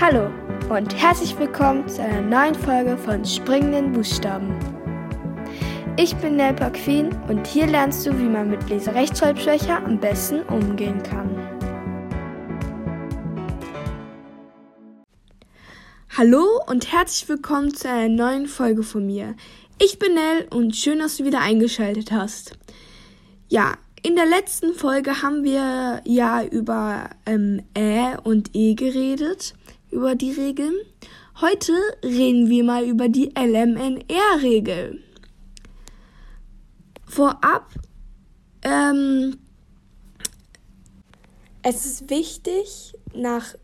Hallo und herzlich willkommen zu einer neuen Folge von Springenden Buchstaben. Ich bin Nelpa Queen und hier lernst du, wie man mit Leserechtschreibschwäche am besten umgehen kann. Hallo und herzlich willkommen zu einer neuen Folge von mir. Ich bin Nell und schön, dass du wieder eingeschaltet hast. Ja, in der letzten Folge haben wir ja über ähm, Ä und E geredet über die Regeln. Heute reden wir mal über die LMNR-Regel. Vorab, ähm, es ist wichtig, nach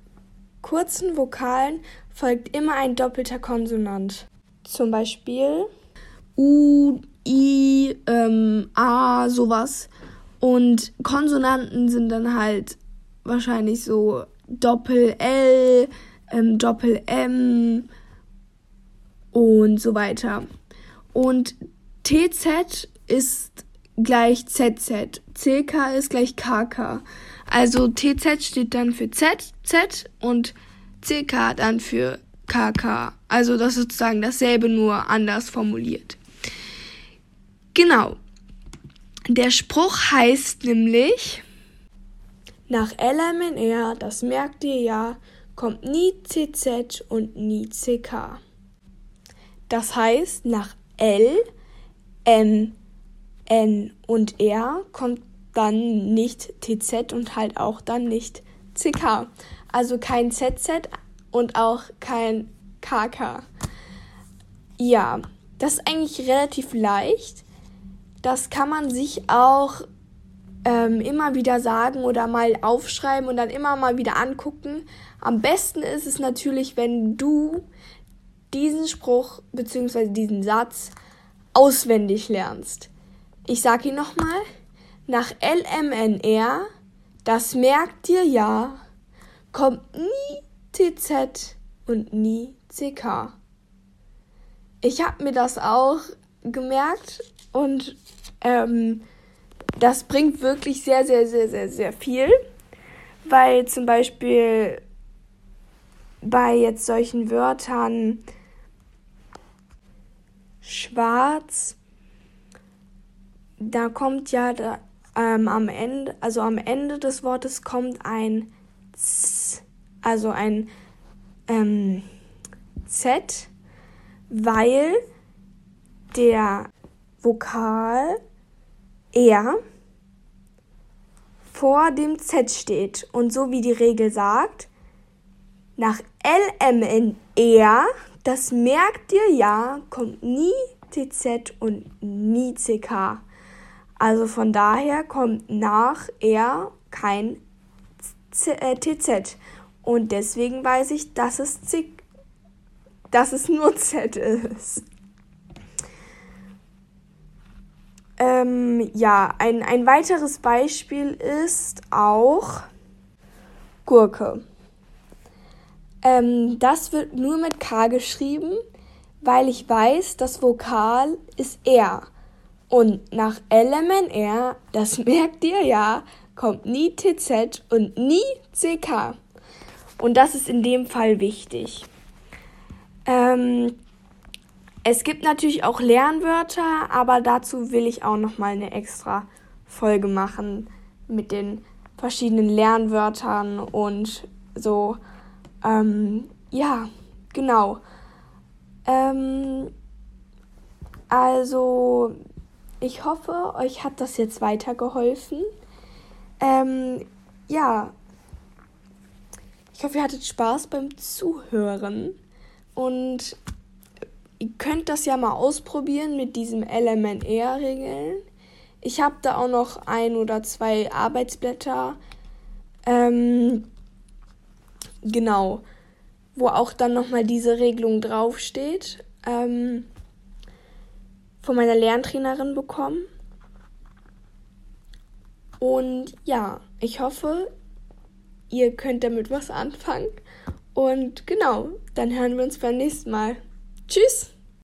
kurzen Vokalen folgt immer ein doppelter Konsonant. Zum Beispiel U, I, ähm, A, sowas. Und Konsonanten sind dann halt wahrscheinlich so Doppel L, ähm, Doppel M und so weiter. Und TZ ist gleich ZZ, CK ist gleich KK. Also TZ steht dann für Z, Z und CK dann für KK. Also das ist sozusagen dasselbe, nur anders formuliert. Genau. Der Spruch heißt nämlich, nach LMNR, das merkt ihr ja, kommt nie CZ und nie CK. Das heißt, nach L, M, N und R kommt dann nicht TZ und halt auch dann nicht CK. Also kein ZZ und auch kein KK. Ja, das ist eigentlich relativ leicht. Das kann man sich auch ähm, immer wieder sagen oder mal aufschreiben und dann immer mal wieder angucken. Am besten ist es natürlich, wenn du diesen Spruch bzw. diesen Satz auswendig lernst. Ich sage ihn nochmal. Nach LMNR, das merkt dir ja, kommt nie TZ und nie CK. Ich habe mir das auch gemerkt und ähm, das bringt wirklich sehr, sehr, sehr, sehr, sehr viel, weil zum Beispiel bei jetzt solchen Wörtern schwarz, da kommt ja da, ähm, am Ende, also am Ende des Wortes kommt ein Z, also ein ähm, Z, weil der Vokal er vor dem Z steht. Und so wie die Regel sagt, nach LMNR, das merkt ihr ja, kommt nie TZ und nie CK. Also von daher kommt nach R kein Z, äh, TZ. Und deswegen weiß ich, dass es, C, dass es nur Z ist. Ähm, ja, ein, ein weiteres Beispiel ist auch Gurke. Ähm, das wird nur mit K geschrieben, weil ich weiß, das Vokal ist R. Und nach LMNR, das merkt ihr ja, kommt nie TZ und nie CK. Und das ist in dem Fall wichtig. Ähm, es gibt natürlich auch Lernwörter, aber dazu will ich auch noch mal eine extra Folge machen mit den verschiedenen Lernwörtern und so. Ähm, ja, genau. Ähm, also, ich hoffe, euch hat das jetzt weitergeholfen. Ähm, ja, ich hoffe, ihr hattet Spaß beim Zuhören und ihr könnt das ja mal ausprobieren mit diesem LMNR-Regeln. Ich habe da auch noch ein oder zwei Arbeitsblätter. Ähm, genau. Wo auch dann nochmal diese Regelung draufsteht. Ähm, von meiner Lerntrainerin bekommen. Und ja, ich hoffe, ihr könnt damit was anfangen. Und genau, dann hören wir uns beim nächsten Mal. Tschüss!